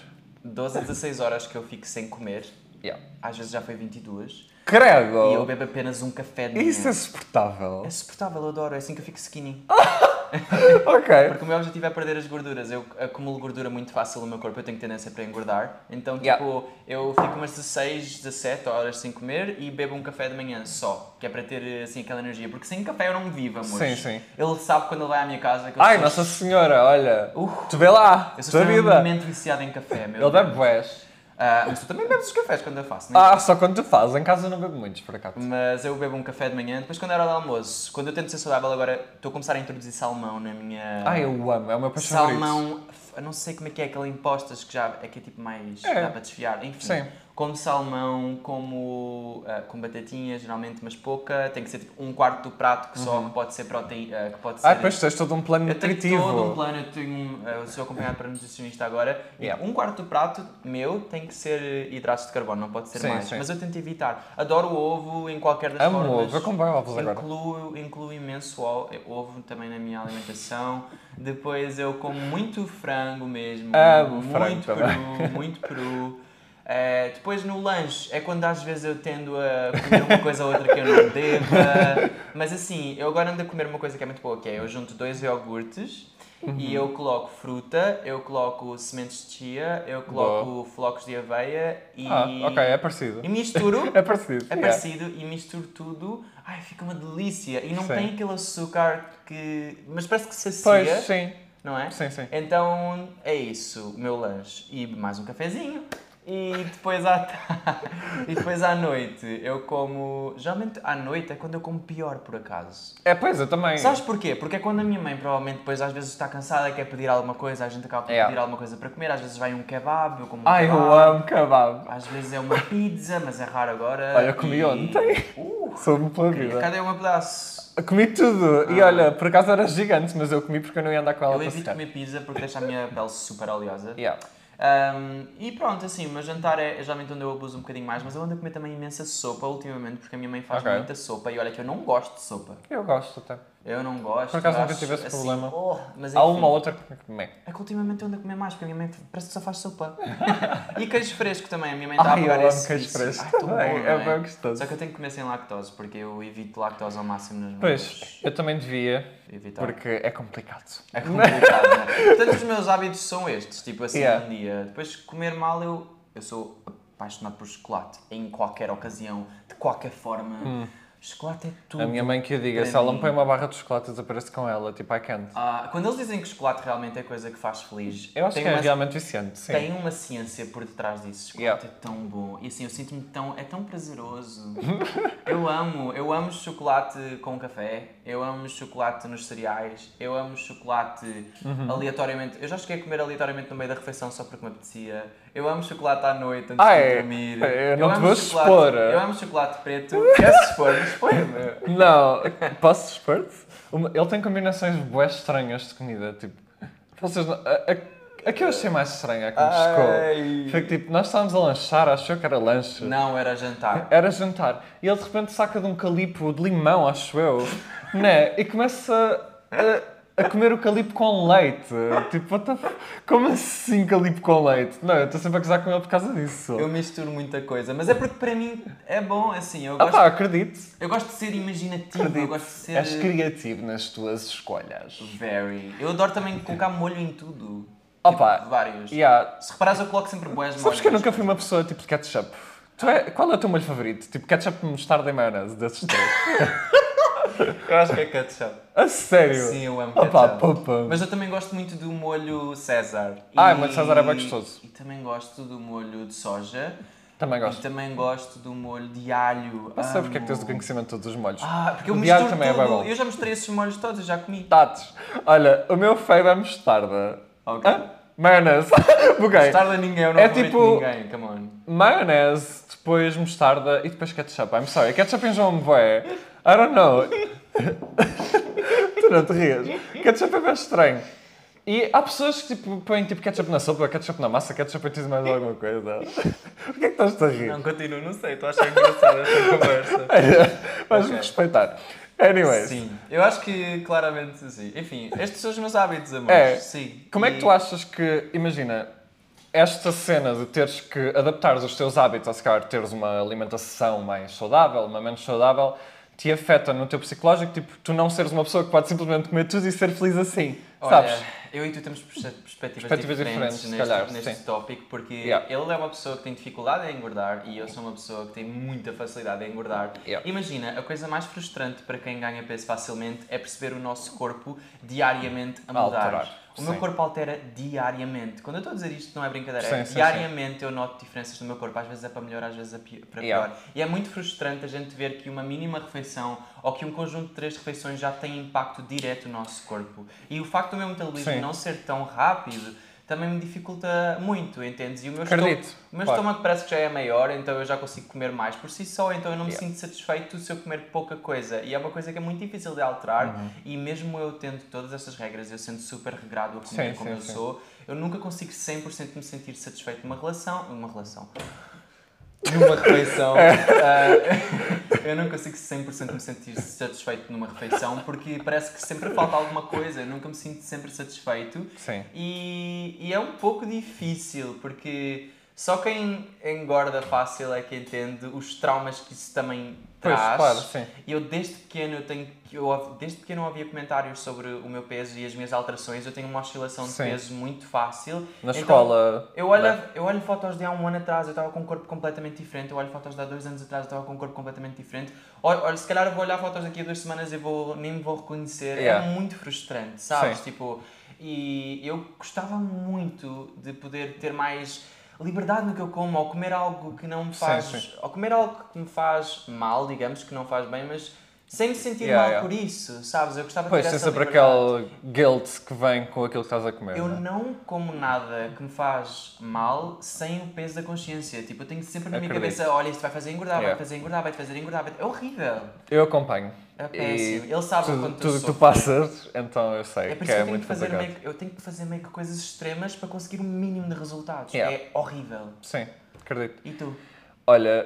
12 a 16 horas que eu fico sem comer. Yeah. Às vezes já foi 22. Credo! E eu bebo apenas um café de manhã. Isso é suportável. É suportável, eu adoro. É assim que eu fico skinny. (laughs) (laughs) ok. Porque o meu objetivo é perder as gorduras. Eu acumulo gordura muito fácil no meu corpo, eu tenho tendência para engordar. Então, tipo, Yeah. eu fico umas 16, 17 horas sem comer e bebo um café de manhã só. Que é para ter, assim, aquela energia. Porque sem café eu não vivo, amor. Sim, sim. Ele sabe quando ele vai à minha casa que eu Ai, sou Nossa Senhora, olha. Tu vê lá, Eu sou extremamente viciado em café, meu Ele bebe bués. Ah, mas tu também bebes os cafés quando eu faço, não é? Ah, só quando tu fazes. Em casa eu não bebo muitos, por acaso. Mas eu bebo um café de manhã, depois quando era de almoço. Quando eu tento ser saudável agora, estou a começar a introduzir salmão na minha... Ai, eu amo. É o meu paixão. Salmão, eu não sei como é que é, aquele impostas que já é que é tipo mais. É. dá para desfiar. Enfim, Sim. Como salmão, como ah, com batatinhas, geralmente, mas pouca. Tem que ser tipo um quarto do prato que só que pode ser proteína. que pode ser. Ah, depois tens todo um plano eu tenho nutritivo. todo um plano, eu, tenho, eu sou acompanhado para nutricionista agora. Yeah. Um quarto do prato meu tem que ser hidratos de carbono, não pode ser Sim, mais. sim. Mas eu tento evitar. Adoro o ovo em qualquer das Amo formas. ovo. Eu bem ovos agora. Incluo, incluo imenso ovo também na minha alimentação. Depois eu como muito frango mesmo. Amo frango muito também. peru, muito peru. (laughs) Eh, depois no lanche é quando às vezes eu tendo a comer uma coisa ou outra que eu não deva. Mas assim, eu agora ando a comer uma coisa que é muito boa, que é eu junto dois iogurtes Uhum. E eu coloco fruta, eu coloco sementes de chia, eu coloco flocos de aveia e. Ah, ok, é parecido. E misturo. (laughs) É parecido. É yeah. parecido e misturo tudo. Ai, fica uma delícia. E não Sim. tem aquele açúcar que. Mas parece que sacia. Pois, sim. Não é? Sim, sim. Então é isso, o meu lanche. E mais um cafezinho. E depois à, ta- (laughs) e depois à noite eu como. Geralmente à noite é quando eu como pior, por acaso. É, pois, eu também. Sabes porquê? Porque é quando a minha mãe provavelmente depois às vezes está cansada quer pedir alguma coisa, a gente acaba por É. pedir alguma coisa para comer, às vezes vai um kebab, eu como um Ai, kebab. eu amo kebab. Às vezes é uma pizza, mas é raro agora. Olha, comi e- ontem. Uh, Soube pela vida. cadê um pedaço? Comi tudo. E olha, por acaso era gigante, mas eu comi porque eu não ia andar com ela Eu para evito secar. comer pizza porque deixa a minha pele super oleosa. Yeah. Um, e pronto, assim, o meu jantar é geralmente onde eu abuso um bocadinho mais, mas eu ando a comer também imensa sopa ultimamente, porque a minha mãe faz Ok. muita sopa e olha que eu não gosto de sopa. Eu gosto até. Eu não gosto. Por acaso nunca tive esse assim, problema. oh, mas Há enfim, uma ou outra que comi. É que ultimamente eu ando a comer mais, porque a minha mãe parece que só faz sopa. (laughs) e queijo fresco também, a minha mãe está a amo esse queijo fresco Ai, tão bom, também. não É bem gostoso. Só que eu tenho que comer sem lactose, porque eu evito lactose ao máximo nos meus... Pois, eu também devia, Evitar. porque é complicado. É complicado, não é? (laughs) Portanto, os meus hábitos são estes, tipo assim, Yeah. um dia. Depois, comer mal, eu, eu sou apaixonado por chocolate, em qualquer ocasião, de qualquer forma. Chocolate é tudo. A minha mãe que eu diga, se ela me põe uma barra de chocolate, eu desapareço com ela, tipo, I can't. Ah, quando eles dizem que chocolate realmente é coisa que faz feliz, Eu acho que é uma, realmente viciante, sim. tem uma ciência por detrás disso. Chocolate Yeah. é tão bom. E assim, eu sinto-me tão. É tão prazeroso. (laughs) eu amo. Eu amo chocolate com café. Eu amo chocolate nos cereais. Eu amo chocolate Uhum. aleatoriamente. Eu já cheguei a comer aleatoriamente no meio da refeição só porque me apetecia. Eu amo chocolate à noite antes Ah, de é? dormir. Eu não te amo vou chocolate- expor. Eu amo chocolate preto. Queres expor? Expor-me. Não, posso expor-te? Ele tem combinações bué estranhas de comida, tipo... Vocês não... A, a, a que eu achei mais estranha, que me chocou, foi que tipo, nós estávamos a lanchar, achou que era lanche. Não, era jantar. Era jantar. E ele de repente saca de um calipo de limão, acho eu, né? E começa a, a comer o calipo com leite. Tipo, what the f... como assim calipo com leite? Não, eu estou sempre a gozar com ele por causa disso. Eu misturo muita coisa, mas é porque para mim é bom, assim, eu Ah gosto, pá, acredito. eu gosto de ser imaginativo, eu Acredito. gosto de ser És criativo nas tuas escolhas. very. Eu adoro também colocar molho em tudo. Opa, tipo, vários. Yeah. Se reparares, eu coloco sempre boés Sabes que eu nunca fui uma pessoa tipo de ketchup? Tu é, qual é o teu molho favorito? Tipo ketchup, mostarda e maionese, desses três. (laughs) (laughs) Eu acho que é ketchup. A sério? Sim, eu amo Opa, ketchup. popa. Mas eu também gosto muito do molho César. Ah, E- o molho César é bem gostoso. E também gosto do molho de soja. Também E gosto. também gosto do molho de alho. Não sei porque é que tens o conhecimento de todos os molhos. Ah, porque eu O de alho misturo também é bem tudo. bom. eu já mostrei esses molhos todos, eu já comi. Tatos. Olha, o meu fave é mostarda. Ok. Hã? Maionese. (laughs) Buguei. Mostarda ninguém, eu não É tipo- ninguém, come on. Maionese, depois mostarda e depois ketchup. I'm sorry. Ketchup enjoa-me bué. I don't know. tu não te rias. Ketchup é bem estranho. E há pessoas que tipo, põem tipo ketchup na sopa, ketchup na massa, ketchup em tudo e mais alguma coisa. Por que é estás a rir? Não, continuo, não sei, estou a achar engraçada esta conversa. (laughs) Vais-me Ok. respeitar. Anyways, Sim, eu acho que claramente sim. Enfim, estes são os meus hábitos, amor. É. Sim. como é que E- tu achas que, imagina, esta cena de teres que adaptar os teus hábitos, ou se calhar teres uma alimentação mais saudável, uma menos saudável, te afeta no teu psicológico, tipo, tu não seres uma pessoa que pode simplesmente comer tudo e ser feliz assim, Olha, sabes? eu e tu temos perspe- perspectivas, Perspectivas diferentes, diferentes, neste, calhar, neste tópico, porque Yeah. ele é uma pessoa que tem dificuldade em engordar e eu sou uma pessoa que tem muita facilidade em engordar. Yeah. Imagina, a coisa mais frustrante para quem ganha peso facilmente é perceber o nosso corpo diariamente a mudar. Alterar, O meu sim. corpo altera diariamente. Quando eu estou a dizer isto, não é brincadeira. Sim, é sim, diariamente eu noto diferenças no meu corpo. Às vezes é para melhor, às vezes é para pior. Yeah. E é muito frustrante a gente ver que uma mínima refeição ou que um conjunto de três refeições já tem impacto direto no nosso corpo. E o facto do meu metabolismo Sim. não ser tão rápido também me dificulta muito, entendes? E o meu, Acredito, estômago, o meu claro. estômago parece que já é maior, então eu já consigo comer mais por si só, então eu não me Yeah. sinto satisfeito se eu comer pouca coisa. E é uma coisa que é muito difícil de alterar, Uhum. e mesmo eu tendo todas estas regras, eu sendo super regrado a comer Sim, como sim, eu sim. sou, eu nunca consigo 100% me sentir satisfeito numa relação. Uma relação. Numa refeição. (laughs) ah, eu não consigo 100% me sentir satisfeito numa refeição porque parece que sempre falta alguma coisa. Eu nunca me sinto sempre satisfeito. Sim. E, e é um pouco difícil porque Só quem engorda fácil é que entende os traumas que isso também Pois, traz. claro, sim. E eu desde pequeno eu tenho que eu desde pequeno eu ouvia comentários sobre o meu peso e as minhas alterações. Eu tenho uma oscilação de Sim. peso muito fácil. Na Então, escola. Eu olho, Bem, eu olho fotos de há um ano atrás, eu estava com um corpo completamente diferente. Eu olho fotos de há dois anos atrás, eu estava com um corpo completamente diferente. Olha, se calhar eu vou olhar fotos daqui a duas semanas e vou, nem me vou reconhecer. Yeah. É muito frustrante, sabes? Sim. Tipo, e eu gostava muito de poder ter mais liberdade no que eu como, ou comer algo que não me Sim, faz. sim. Ou comer algo que me faz mal, digamos, que não faz bem, mas sem me sentir Yeah, mal yeah. por isso, sabes? Eu gostava de Pois, ter tem essa sempre aquele guilt que vem com aquilo que estás a comer. Eu não é? não como nada que me faz mal sem o peso da consciência. Tipo, eu tenho sempre na minha Acredito. cabeça, olha, isto vai fazer engordar, Yeah. vai fazer engordar, vai te fazer engordar. vai- É horrível. Eu acompanho. É E péssimo. Ele sabe o tudo, quanto tudo que tu passas, então eu sei É que isso que é muito fazer meio, eu tenho que fazer meio que coisas extremas para conseguir o mínimo de resultados. É horrível. Sim, acredito. E tu? Olha,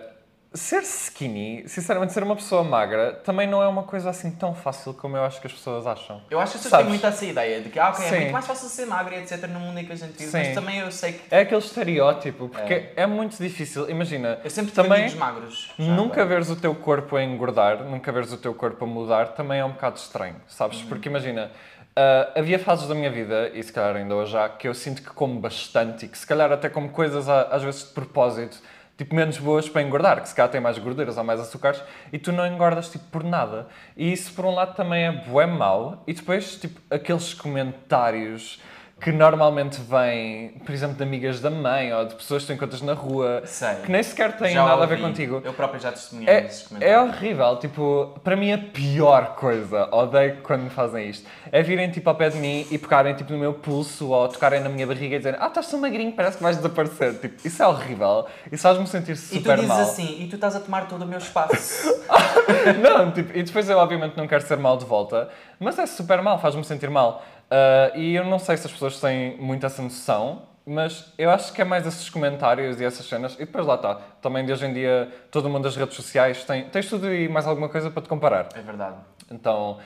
ser skinny, sinceramente, ser uma pessoa magra, também não é uma coisa assim tão fácil como eu acho que as pessoas acham. Eu acho que as pessoas têm muito essa ideia de que ah, ok, é muito mais fácil ser magra e etc. no mundo em que a gente vive, mas Sim. também eu sei que. É aquele estereótipo, porque é, muito difícil. Imagina, Eu sempre tive também magros. já nunca veres o teu corpo a engordar, nunca veres o teu corpo a mudar, também é um bocado estranho, sabes? Uhum. Porque imagina, ah, havia fases da minha vida, e se calhar ainda hoje há, que eu sinto que como bastante e que se calhar até como coisas às vezes de propósito, tipo menos boas para engordar, que se calhar tem mais gorduras ou mais açúcares, e tu não engordas tipo por nada. E isso por um lado também é bué mau, e depois tipo aqueles comentários que normalmente vêm, por exemplo, de amigas da mãe ou de pessoas que tu encontras na rua, Sei. que nem sequer têm Já nada a ver ouvi. contigo. Eu próprio já testemunhei É, esses é comentários. horrível, tipo, para mim a pior coisa, odeio quando me fazem isto, é virem tipo ao pé de mim e pegarem tipo no meu pulso ou tocarem na minha barriga e dizerem ah, estás tão magrinho, parece que vais desaparecer. Tipo, isso é horrível, isso faz-me sentir E tu super dizes mal. assim, e tu estás a tomar todo o meu espaço. (laughs) Não, tipo, e depois eu obviamente não quero ser mal de volta, mas é super mal, faz-me sentir mal. Ah, e eu não sei se as pessoas têm muito essa noção, mas eu acho que é mais esses comentários e essas cenas. E depois lá está, também de hoje em dia todo mundo das redes sociais tem, tens tudo e mais alguma coisa para te comparar. é verdade. Então,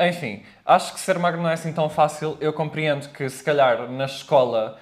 enfim, acho que ser magro não é assim tão fácil. Eu compreendo que, se calhar, na escola,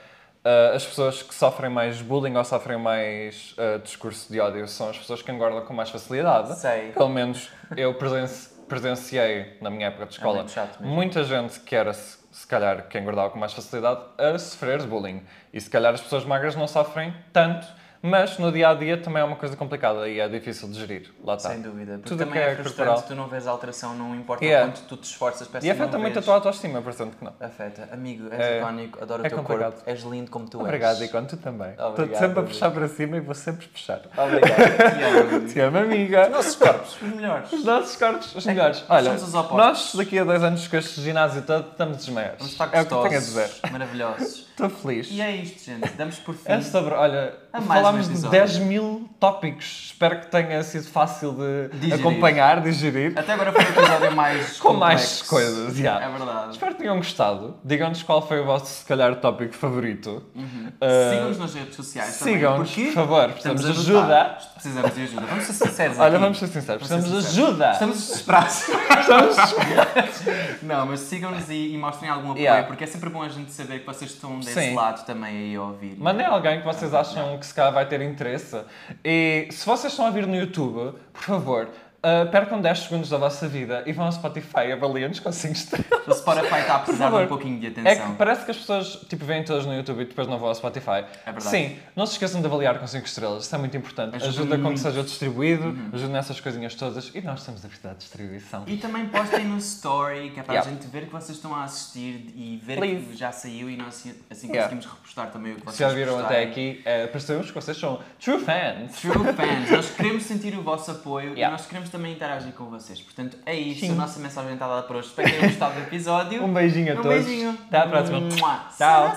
ah, as pessoas que sofrem mais bullying ou sofrem mais ah, discurso de ódio são as pessoas que engordam com mais facilidade. Sei. Pelo menos eu presen- presenciei, na minha época de escola, muito chato mesmo. muita gente que era, se, calhar, que engordava com mais facilidade a sofrer bullying. E se calhar as pessoas magras não sofrem tanto, mas no dia a dia também é uma coisa complicada e é difícil de gerir. Lá está. Sem dúvida. Porque Tudo também que é, é frustrante corporal. tu não vês alteração, não importa Yeah. quanto tu te esforças para E afeta muito a tua autoestima, portanto que não. Afeta. Amigo, és É- icónico, adoro é o teu complicado. corpo, és lindo como tu Obrigado, és. Icon, tu também. Estou Obrigado, sempre a puxar para cima e vou sempre puxar. Obrigado. Te amo. (laughs) Te amo, amiga. Nossos corpos, os melhores. Os nossos corpos, os É melhores. Olha, os nós daqui a dois anos com este ginásio todo estamos desmaiados. Vamos estar É o que tenho a gostosos, dizer. maravilhosos. Estou feliz. E é isto, gente. Damos por fim. É sobre, olha, falámos um de episódio. 10 mil tópicos. Espero que tenha sido fácil de Digerir. acompanhar, digerir. Até agora foi o episódio mais (laughs) Com mais coisas, já. É verdade. Espero que tenham gostado. Digam-nos qual foi o vosso, se calhar, tópico favorito. Uh, Sigam-nos nas redes sociais. Sigam-nos, por favor. Precisamos de ajuda. Precisamos de ajuda. Vamos ser sinceros Olha, aqui. vamos ser sinceros. Precisamos de ajuda. Estamos desesperados. Estamos... (laughs) Não, mas sigam-nos e, e mostrem algum apoio, Yeah. porque é sempre bom a gente saber que vocês estão desse Sim. lado também aí a ouvir. Mandem alguém que vocês acham que se calhar vai ter interesse. E se vocês estão a vir no YouTube, por favor, uh, percam 10 segundos da vossa vida e vão ao Spotify avaliem-nos com 5 estrelas. O Spotify está a precisar de um pouquinho de É atenção. que parece que as pessoas tipo, vêm todas no YouTube e depois não vão ao Spotify. É verdade. Sim, não se esqueçam de avaliar com 5 estrelas, isso é muito importante. Ajuda Ajuda, com que. Uhum. seja distribuído, ajuda nessas coisinhas todas e nós temos a vida de distribuição. E também postem no story, que é para Yeah. a gente ver que vocês estão a assistir e ver Please. que já saiu e nós assim Yeah. conseguimos repostar também o que vocês Se já viram até aqui, é, percebemos que vocês são true fans. True fans, nós queremos sentir o vosso apoio Yeah. e nós queremos também interagir com vocês. Portanto, é isso. Sim. A nossa mensagem está dada por hoje. Espero que tenham gostado do episódio. Um beijinho a Um todos. beijinho. Até à próxima. Mua. Tchau.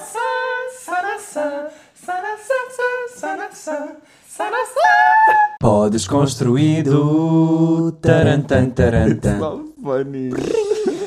Podes construído. Tarantan, tarantan. funny. (laughs)